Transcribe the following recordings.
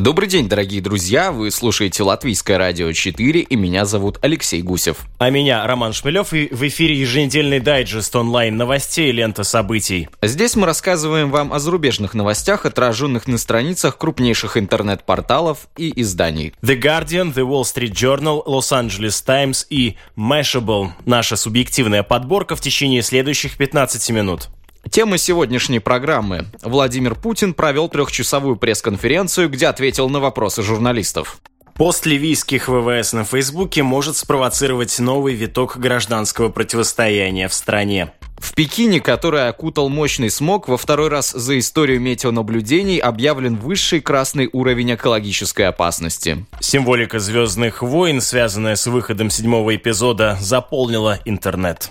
Добрый день, дорогие друзья! Вы слушаете Латвийское радио 4, и меня зовут Алексей Гусев. А меня Роман Шмелев, и в эфире еженедельный дайджест онлайн новостей «Лента событий». Здесь мы рассказываем вам о зарубежных новостях, отраженных на страницах крупнейших интернет-порталов и изданий. The Guardian, The Wall Street Journal, Los Angeles Times и Mashable. Наша субъективная подборка в течение следующих 15 минут. Тема сегодняшней программы. Владимир Путин провел трехчасовую пресс-конференцию, где ответил на вопросы журналистов. Пост ливийских ВВС на Фейсбуке может спровоцировать новый виток гражданского противостояния в стране. В Пекине, который окутал мощный смог, во второй раз за историю метеонаблюдений объявлен высший красный уровень экологической опасности. Символика «Звездных войн», связанная с выходом седьмого эпизода, заполнила интернет.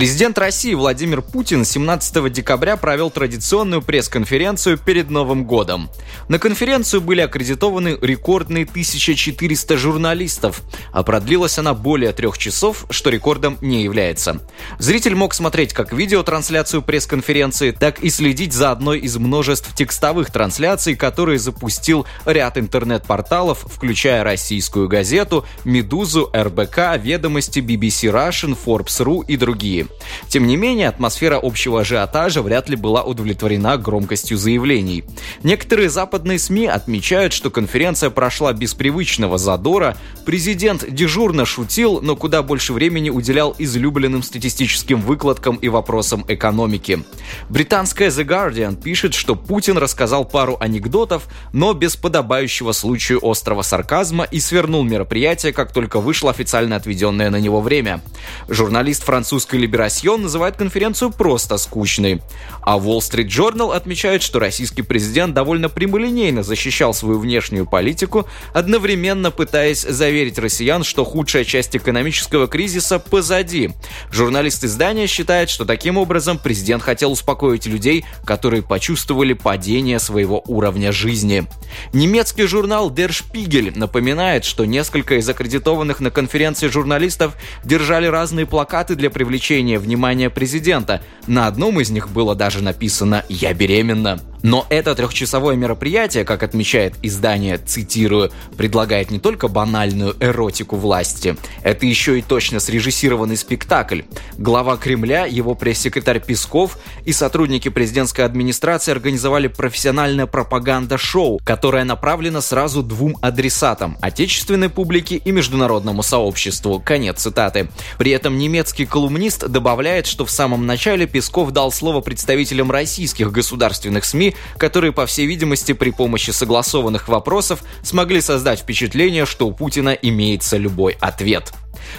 Президент России Владимир Путин 17 декабря провел традиционную пресс-конференцию перед Новым годом. На конференцию были аккредитованы рекордные 1400 журналистов, а продлилась она более трех часов, что рекордом не является. Зритель мог смотреть как видеотрансляцию пресс-конференции, так и следить за одной из множеств текстовых трансляций, которые запустил ряд интернет-порталов, включая российскую газету, Медузу, РБК, Ведомости, BBC Russian, Forbes.ru и другие. Тем не менее, атмосфера общего ажиотажа вряд ли была удовлетворена громкостью заявлений. Некоторые западные СМИ отмечают, что конференция прошла без привычного задора, президент дежурно шутил, но куда больше времени уделял излюбленным статистическим выкладкам и вопросам экономики. Британская The Guardian пишет, что Путин рассказал пару анекдотов, но без подобающего случаю острого сарказма и свернул мероприятие, как только вышло официально отведенное на него время. Журналист французской Либерасьон называет конференцию просто скучной. А Wall Street Journal отмечает, что российский президент довольно прямолинейно защищал свою внешнюю политику, одновременно пытаясь заверить россиян, что худшая часть экономического кризиса позади. Журналист издания считает, что таким образом президент хотел успокоить людей, которые почувствовали падение своего уровня жизни. Немецкий журнал Der Spiegel напоминает, что несколько из аккредитованных на конференции журналистов держали разные плакаты для привлечения внимания президента. На одном из них было даже написано «Я беременна». Но это трехчасовое мероприятие, как отмечает издание, цитирую, предлагает не только банальную эротику власти, это еще и точно срежиссированный спектакль. Глава Кремля, его пресс-секретарь Песков и сотрудники президентской администрации организовали профессиональное пропаганда-шоу, которое направлено сразу двум адресатам – отечественной публике и международному сообществу. Конец цитаты. При этом немецкий колумнист добавляет, что в самом начале Песков дал слово представителям российских государственных СМИ, которые, по всей видимости, при помощи согласованных вопросов смогли создать впечатление, что у Путина имеется любой ответ.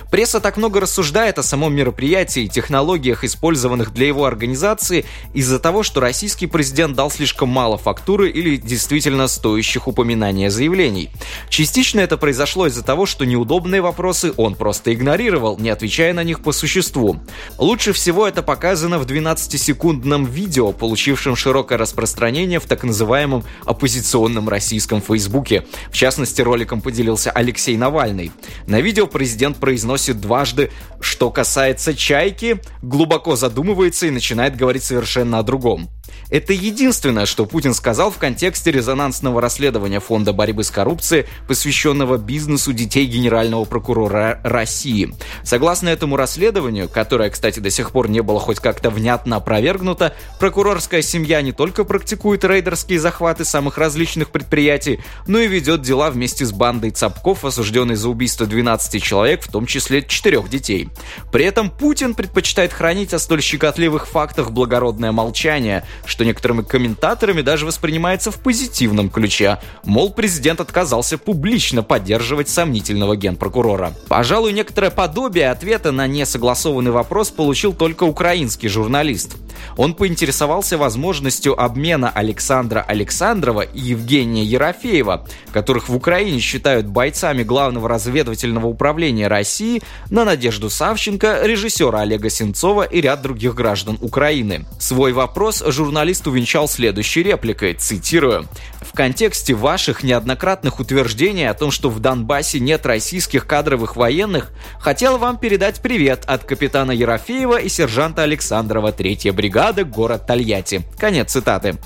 Пресса так много рассуждает о самом мероприятии и технологиях, использованных для его организации, из-за того, что российский президент дал слишком мало фактуры или действительно стоящих упоминания заявлений. Частично это произошло из-за того, что неудобные вопросы он просто игнорировал, не отвечая на них по существу. Лучше всего это показано в 12-секундном видео, получившем широкое распространение в так называемом оппозиционном российском Фейсбуке. В частности, роликом поделился Алексей Навальный. На видео президент произнес произносит дважды «что касается чайки», глубоко задумывается и начинает говорить совершенно о другом. Это единственное, что Путин сказал в контексте резонансного расследования Фонда борьбы с коррупцией, посвященного бизнесу детей генерального прокурора России. Согласно этому расследованию, которое, кстати, до сих пор не было хоть как-то внятно опровергнуто, прокурорская семья не только практикует рейдерские захваты самых различных предприятий, но и ведет дела вместе с бандой Цапков, осужденной за убийство 12 человек, в том числе 4 детей. При этом Путин предпочитает хранить о столь щекотливых фактах благородное молчание, что некоторыми комментаторами даже воспринимается в позитивном ключе. Мол, президент отказался публично поддерживать сомнительного генпрокурора. Пожалуй, некоторое подобие ответа на несогласованный вопрос получил только украинский журналист. Он поинтересовался возможностью обмена Александра Александрова и Евгения Ерофеева, которых в Украине считают бойцами Главного разведывательного управления России, на Надежду Савченко, режиссера Олега Сенцова и ряд других граждан Украины. Свой вопрос журналист увенчал следующей репликой, цитирую. «В контексте ваших неоднократных утверждений о том, что в Донбассе нет российских кадровых военных, хотел вам передать привет от капитана Ерофеева и сержанта Александрова 3-я бригада, город Тольятти». Конец цитаты.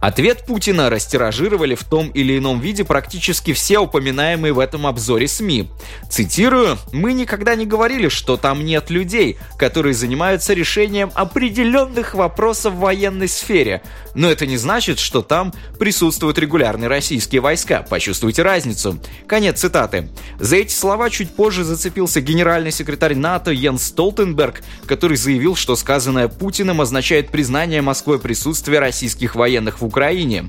Ответ Путина растиражировали в том или ином виде практически все упоминаемые в этом обзоре СМИ. Цитирую, «Мы никогда не говорили, что там нет людей, которые занимаются решением определенных вопросов военной сфере. Но это не значит, что там присутствуют регулярные российские войска. Почувствуйте разницу». Конец цитаты. За эти слова чуть позже зацепился генеральный секретарь НАТО Йенс Столтенберг, который заявил, что сказанное Путиным означает признание Москвой присутствия российских военных в Украине.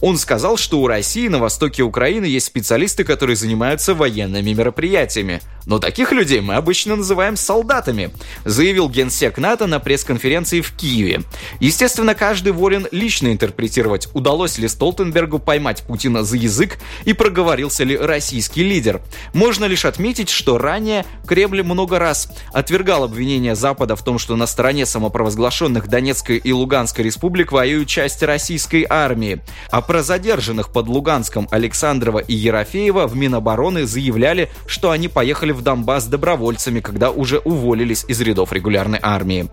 Он сказал, что у России на востоке Украины есть специалисты, которые занимаются военными мероприятиями. Но таких людей мы обычно называем солдатами, заявил генсек НАТО на пресс-конференции в Киеве. Естественно, каждый волен лично интерпретировать, удалось ли Столтенбергу поймать Путина за язык и проговорился ли российский лидер. Можно лишь отметить, что ранее Кремль много раз отвергал обвинения Запада в том, что на стороне самопровозглашенных Донецкой и Луганской республик воюют части российской армии. А про задержанных под Луганском Александрова и Ерофеева в Минобороны заявляли, что они поехали в Донбасс добровольцами, когда уже уволились из рядов регулярной армии.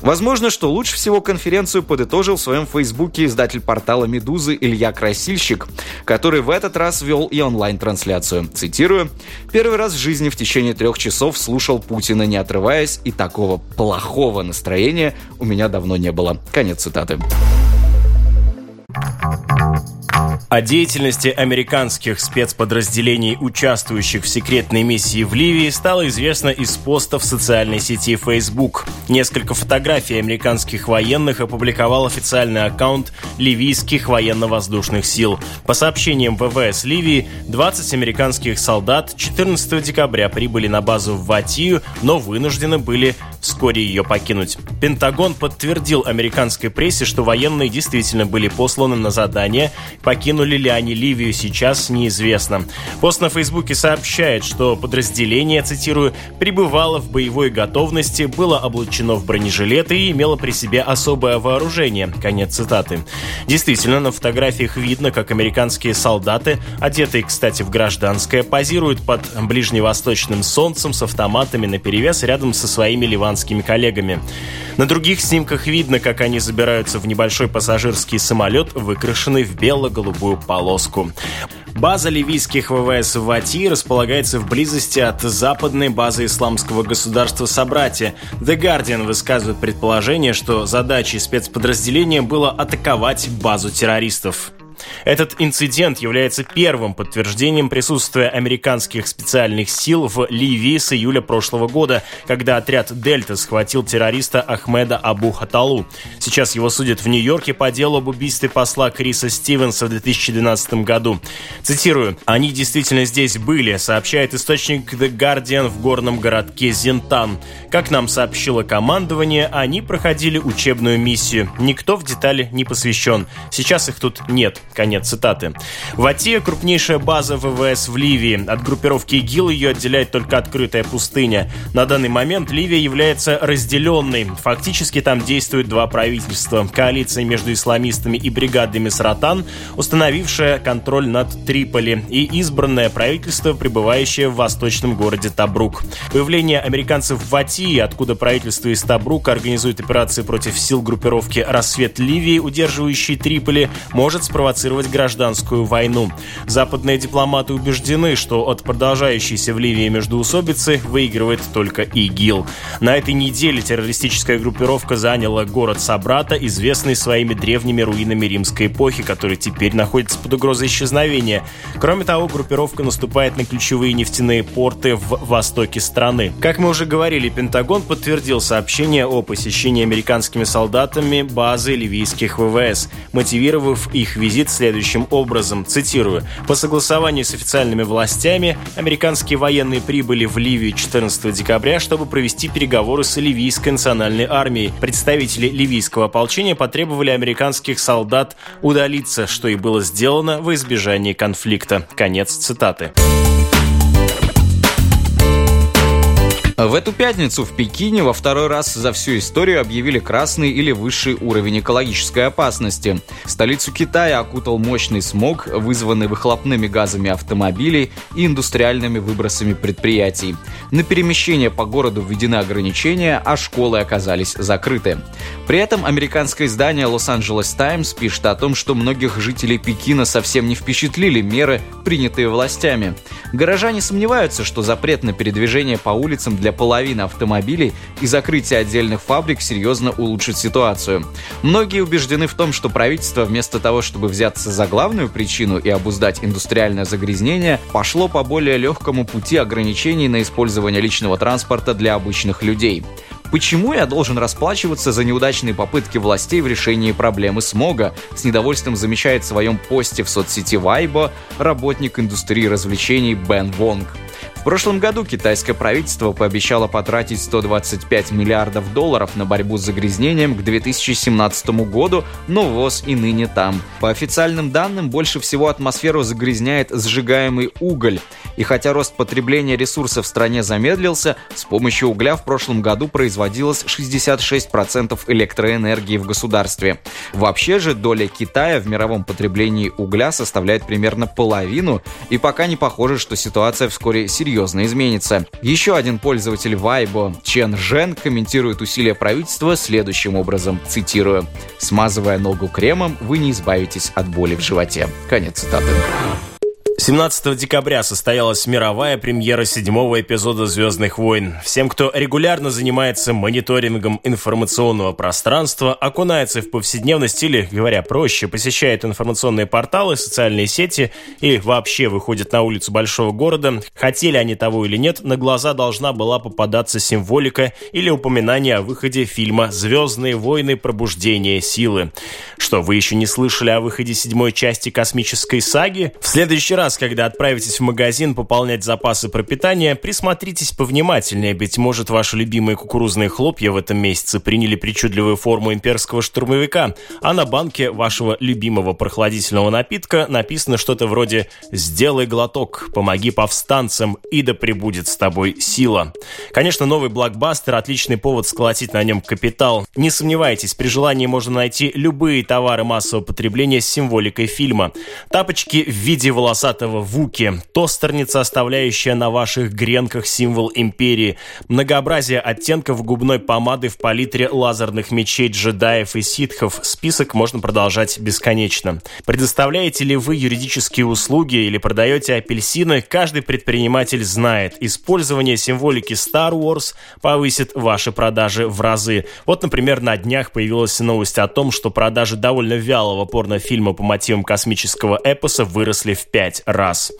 Возможно, что лучше всего конференцию подытожил в своем фейсбуке издатель портала «Медузы» Илья Красильщик, который в этот раз вел и онлайн-трансляцию. Цитирую, «Первый раз в жизни в течение трех часов слушал Путина, не отрываясь, и такого плохого настроения у меня давно не было». Конец цитаты. О деятельности американских спецподразделений, участвующих в секретной миссии в Ливии, стало известно из поста в социальной сети Facebook. Несколько фотографий американских военных опубликовал официальный аккаунт ливийских военно-воздушных сил. По сообщениям ВВС Ливии, 20 американских солдат 14 декабря прибыли на базу в Ватию, но вынуждены были вскоре ее покинуть. Пентагон подтвердил американской прессе, что военные действительно были посланы на задание. Покинули ли они Ливию сейчас, неизвестно. Пост на Фейсбуке сообщает, что подразделение, цитирую, пребывало в боевой готовности, было облачено в бронежилеты и имело при себе особое вооружение. Конец цитаты. Действительно, на фотографиях видно, как американские солдаты, одетые, кстати, в гражданское, позируют под ближневосточным солнцем с автоматами на перевес рядом со своими ливанскими коллегами. На других снимках видно, как они забираются в небольшой пассажирский самолет, выкрашенный в бело-голубую полоску. База ливийских ВВС в Вати располагается в близости от западной базы исламского государства Собратья. The Guardian высказывает предположение, что задачей спецподразделения было атаковать базу террористов. Этот инцидент является первым подтверждением присутствия американских специальных сил в Ливии с июля прошлого года, когда отряд «Дельта» схватил террориста Ахмеда Абу Хаталу. Сейчас его судят в Нью-Йорке по делу об убийстве посла Криса Стивенса в 2012 году. Цитирую. «Они действительно здесь были», сообщает источник The Guardian в горном городке Зентан. Как нам сообщило командование, они проходили учебную миссию. Никто в детали не посвящен. Сейчас их тут нет. Конец цитаты. Ватия – крупнейшая база ВВС в Ливии. От группировки ИГИЛ ее отделяет только открытая пустыня. На данный момент Ливия является разделенной. Фактически там действуют два правительства. Коалиция между исламистами и бригадами Саратан, установившая контроль над Триполи, и избранное правительство, пребывающее в восточном городе Табрук. Появление американцев в Ватии, откуда правительство из Табрука организует операции против сил группировки «Рассвет Ливии», удерживающей Триполи, может спровоцировать спровоцировать гражданскую войну. Западные дипломаты убеждены, что от продолжающейся в Ливии междоусобицы выигрывает только ИГИЛ. На этой неделе террористическая группировка заняла город Сабрата, известный своими древними руинами римской эпохи, который теперь находится под угрозой исчезновения. Кроме того, группировка наступает на ключевые нефтяные порты в востоке страны. Как мы уже говорили, Пентагон подтвердил сообщение о посещении американскими солдатами базы ливийских ВВС, мотивировав их визит следующим образом, цитирую, «По согласованию с официальными властями, американские военные прибыли в Ливию 14 декабря, чтобы провести переговоры с ливийской национальной армией. Представители ливийского ополчения потребовали американских солдат удалиться, что и было сделано во избежание конфликта». Конец цитаты. В эту пятницу в Пекине во второй раз за всю историю объявили красный или высший уровень экологической опасности. Столицу Китая окутал мощный смог, вызванный выхлопными газами автомобилей и индустриальными выбросами предприятий. На перемещение по городу введены ограничения, а школы оказались закрыты. При этом американское издание Los-Angeles Times пишет о том, что многих жителей Пекина совсем не впечатлили меры, принятые властями. Горожане сомневаются, что запрет на передвижение по улицам для половины автомобилей и закрытие отдельных фабрик серьезно улучшит ситуацию. Многие убеждены в том, что правительство вместо того, чтобы взяться за главную причину и обуздать индустриальное загрязнение, пошло по более легкому пути ограничений на использование личного транспорта для обычных людей. Почему я должен расплачиваться за неудачные попытки властей в решении проблемы смога? С недовольством замечает в своем посте в соцсети Weibo работник индустрии развлечений Бен Вонг. В прошлом году китайское правительство пообещало потратить 125 миллиардов долларов на борьбу с загрязнением к 2017 году, но ВОЗ и ныне там. По официальным данным, больше всего атмосферу загрязняет сжигаемый уголь. И хотя рост потребления ресурсов в стране замедлился, с помощью угля в прошлом году производилось 66% электроэнергии в государстве. Вообще же доля Китая в мировом потреблении угля составляет примерно половину, и пока не похоже, что ситуация вскоре серьезно серьезно изменится. Еще один пользователь Weibo, Чен Жен, комментирует усилия правительства следующим образом, цитирую, «Смазывая ногу кремом, вы не избавитесь от боли в животе». Конец цитаты. 17 декабря состоялась мировая премьера седьмого эпизода «Звездных войн». Всем, кто регулярно занимается мониторингом информационного пространства, окунается в повседневность или, говоря проще, посещает информационные порталы, социальные сети и вообще выходит на улицу большого города, хотели они того или нет, на глаза должна была попадаться символика или упоминание о выходе фильма «Звездные войны. Пробуждение силы». Что, вы еще не слышали о выходе седьмой части космической саги? В следующий раз, когда отправитесь в магазин пополнять запасы пропитания, присмотритесь повнимательнее, быть может, ваши любимые кукурузные хлопья в этом месяце приняли причудливую форму имперского штурмовика, а на банке вашего любимого прохладительного напитка написано что-то вроде «Сделай глоток, помоги повстанцам, и да пребудет с тобой сила». Конечно, новый блокбастер – отличный повод сколотить на нем капитал. Не сомневайтесь, при желании можно найти любые товары массового потребления с символикой фильма. Тапочки в виде волосатых этого Вуки, тостерница, оставляющая на ваших гренках символ империи, многообразие оттенков губной помады в палитре лазерных мечей джедаев и ситхов. Список можно продолжать бесконечно. Предоставляете ли вы юридические услуги или продаете апельсины, каждый предприниматель знает. Использование символики Star Wars повысит ваши продажи в разы. Вот, например, на днях появилась новость о том, что продажи довольно вялого порнофильма по мотивам космического эпоса выросли в 5 раз.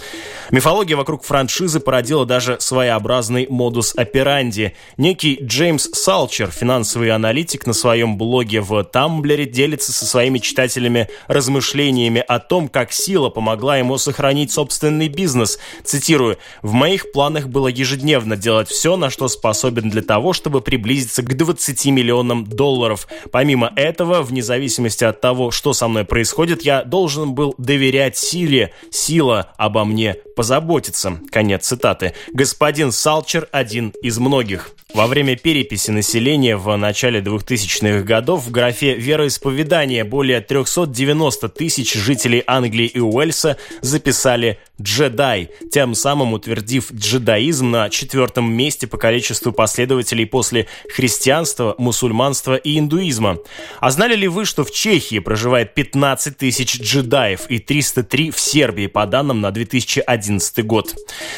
Мифология вокруг франшизы породила даже своеобразный модус операнди. Некий Джеймс Салчер, финансовый аналитик, на своем блоге в Тамблере делится со своими читателями размышлениями о том, как сила помогла ему сохранить собственный бизнес. Цитирую, «В моих планах было ежедневно делать все, на что способен для того, чтобы приблизиться к 20 миллионам долларов. Помимо этого, вне зависимости от того, что со мной происходит, я должен был доверять силе. Сила обо мне позаботиться. Конец цитаты. Господин Салчер один из многих. Во время переписи населения в начале 2000-х годов в графе «Вероисповедание» более 390 тысяч жителей Англии и Уэльса записали «джедай», тем самым утвердив джедаизм на четвертом месте по количеству последователей после христианства, мусульманства и индуизма. А знали ли вы, что в Чехии проживает 15 тысяч джедаев и 303 в Сербии, по данным на 2011 год?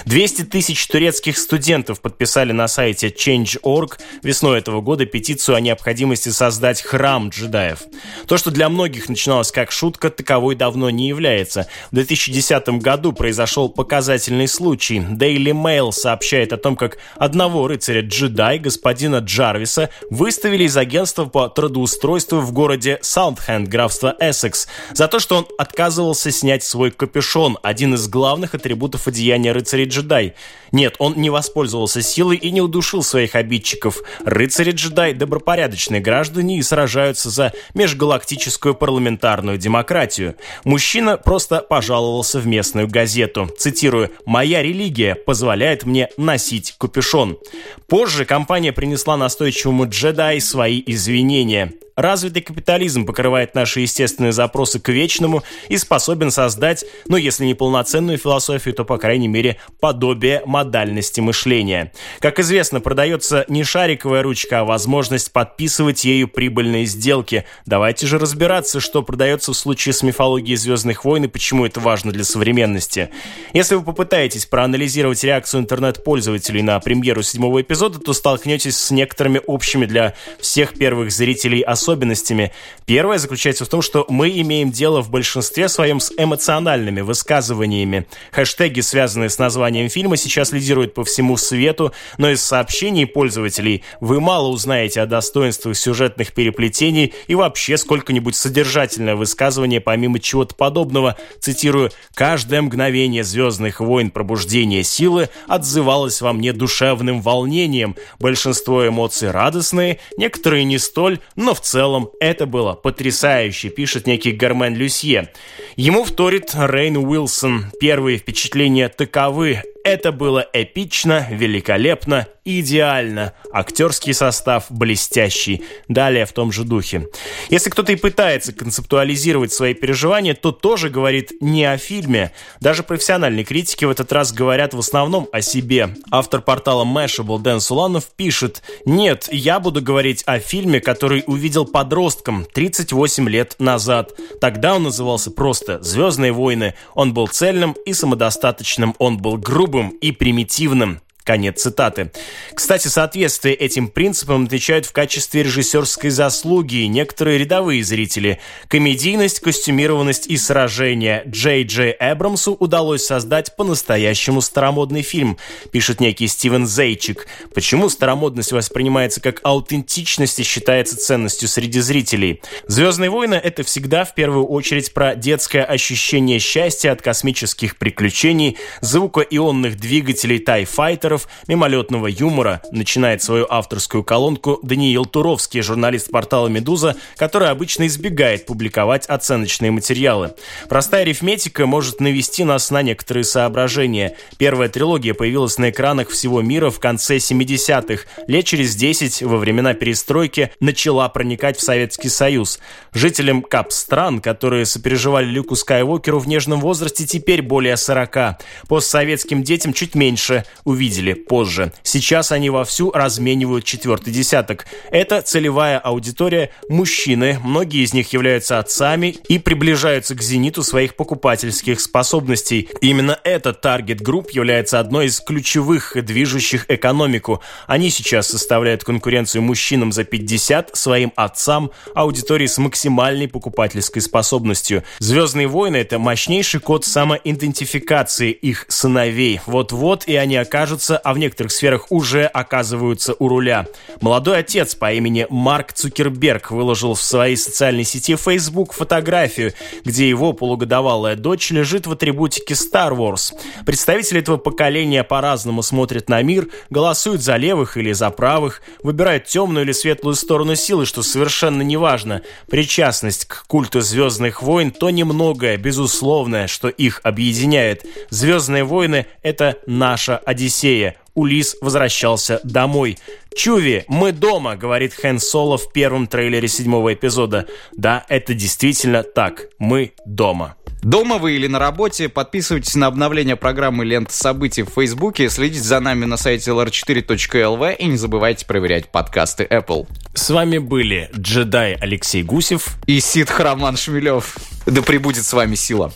200 тысяч турецких студентов подписали на сайте Change Change.org весной этого года петицию о необходимости создать храм джедаев. То, что для многих начиналось как шутка, таковой давно не является. В 2010 году производитель произошел показательный случай. Daily Mail сообщает о том, как одного рыцаря-джедай, господина Джарвиса, выставили из агентства по трудоустройству в городе Саундхенд, графство Эссекс, за то, что он отказывался снять свой капюшон, один из главных атрибутов одеяния рыцаря-джедай. Нет, он не воспользовался силой и не удушил своих обидчиков. Рыцари-джедай – добропорядочные граждане и сражаются за межгалактическую парламентарную демократию. Мужчина просто пожаловался в местную газету. Цитирую, «Моя религия позволяет мне носить капюшон». Позже компания принесла настойчивому джедай свои извинения. Развитый капитализм покрывает наши естественные запросы к вечному и способен создать, ну если не полноценную философию, то, по крайней мере, подобие модальности мышления. Как известно, продается не шариковая ручка, а возможность подписывать ею прибыльные сделки. Давайте же разбираться, что продается в случае с мифологией «Звездных войн» и почему это важно для современности. Если вы попытаетесь проанализировать реакцию интернет-пользователей на премьеру седьмого эпизода, то столкнетесь с некоторыми общими для всех первых зрителей особенностями особенностями. Первое заключается в том, что мы имеем дело в большинстве своем с эмоциональными высказываниями. Хэштеги, связанные с названием фильма, сейчас лидируют по всему свету, но из сообщений пользователей вы мало узнаете о достоинствах сюжетных переплетений и вообще сколько-нибудь содержательное высказывание помимо чего-то подобного. Цитирую, «Каждое мгновение «Звездных войн. Пробуждение силы» отзывалось во мне душевным волнением. Большинство эмоций радостные, некоторые не столь, но в целом целом это было потрясающе, пишет некий Гармен Люсье. Ему вторит Рейн Уилсон. Первые впечатления таковы. Это было эпично, великолепно, идеально. Актерский состав блестящий. Далее в том же духе. Если кто-то и пытается концептуализировать свои переживания, то тоже говорит не о фильме. Даже профессиональные критики в этот раз говорят в основном о себе. Автор портала Mashable Дэн Суланов пишет «Нет, я буду говорить о фильме, который увидел подростком 38 лет назад. Тогда он назывался просто «Звездные войны». Он был цельным и самодостаточным, он был грубым грубым и примитивным. Конец цитаты. Кстати, соответствие этим принципам отвечают в качестве режиссерской заслуги некоторые рядовые зрители. Комедийность, костюмированность и сражения Джей Джей Эбрамсу удалось создать по-настоящему старомодный фильм, пишет некий Стивен Зейчик. Почему старомодность воспринимается как аутентичность и считается ценностью среди зрителей? «Звездные войны» — это всегда в первую очередь про детское ощущение счастья от космических приключений, звукоионных двигателей Fighter, юморов, мимолетного юмора начинает свою авторскую колонку Даниил Туровский, журналист портала «Медуза», который обычно избегает публиковать оценочные материалы. Простая арифметика может навести нас на некоторые соображения. Первая трилогия появилась на экранах всего мира в конце 70-х. Лет через 10, во времена перестройки, начала проникать в Советский Союз. Жителям Кап-стран, которые сопереживали Люку Скайуокеру в нежном возрасте, теперь более 40. Постсоветским детям чуть меньше увидели увидели позже. Сейчас они вовсю разменивают четвертый десяток. Это целевая аудитория – мужчины, многие из них являются отцами и приближаются к зениту своих покупательских способностей. Именно этот target group является одной из ключевых движущих экономику. Они сейчас составляют конкуренцию мужчинам за 50, своим отцам, аудитории с максимальной покупательской способностью. «Звездные войны» — это мощнейший код самоидентификации их сыновей. Вот-вот и они окажутся находятся, а в некоторых сферах уже оказываются у руля. Молодой отец по имени Марк Цукерберг выложил в своей социальной сети Facebook фотографию, где его полугодовалая дочь лежит в атрибутике Star Wars. Представители этого поколения по-разному смотрят на мир, голосуют за левых или за правых, выбирают темную или светлую сторону силы, что совершенно не важно. Причастность к культу Звездных войн то немногое, безусловное, что их объединяет. Звездные войны — это наша Одиссея. Улис возвращался домой. «Чуви, мы дома», — говорит Хэн Соло в первом трейлере седьмого эпизода. Да, это действительно так. Мы дома. Дома вы или на работе, подписывайтесь на обновление программы «Лента событий» в Фейсбуке, следите за нами на сайте lr4.lv и не забывайте проверять подкасты Apple. С вами были джедай Алексей Гусев и Сид Храман Шмелев. Да пребудет с вами сила.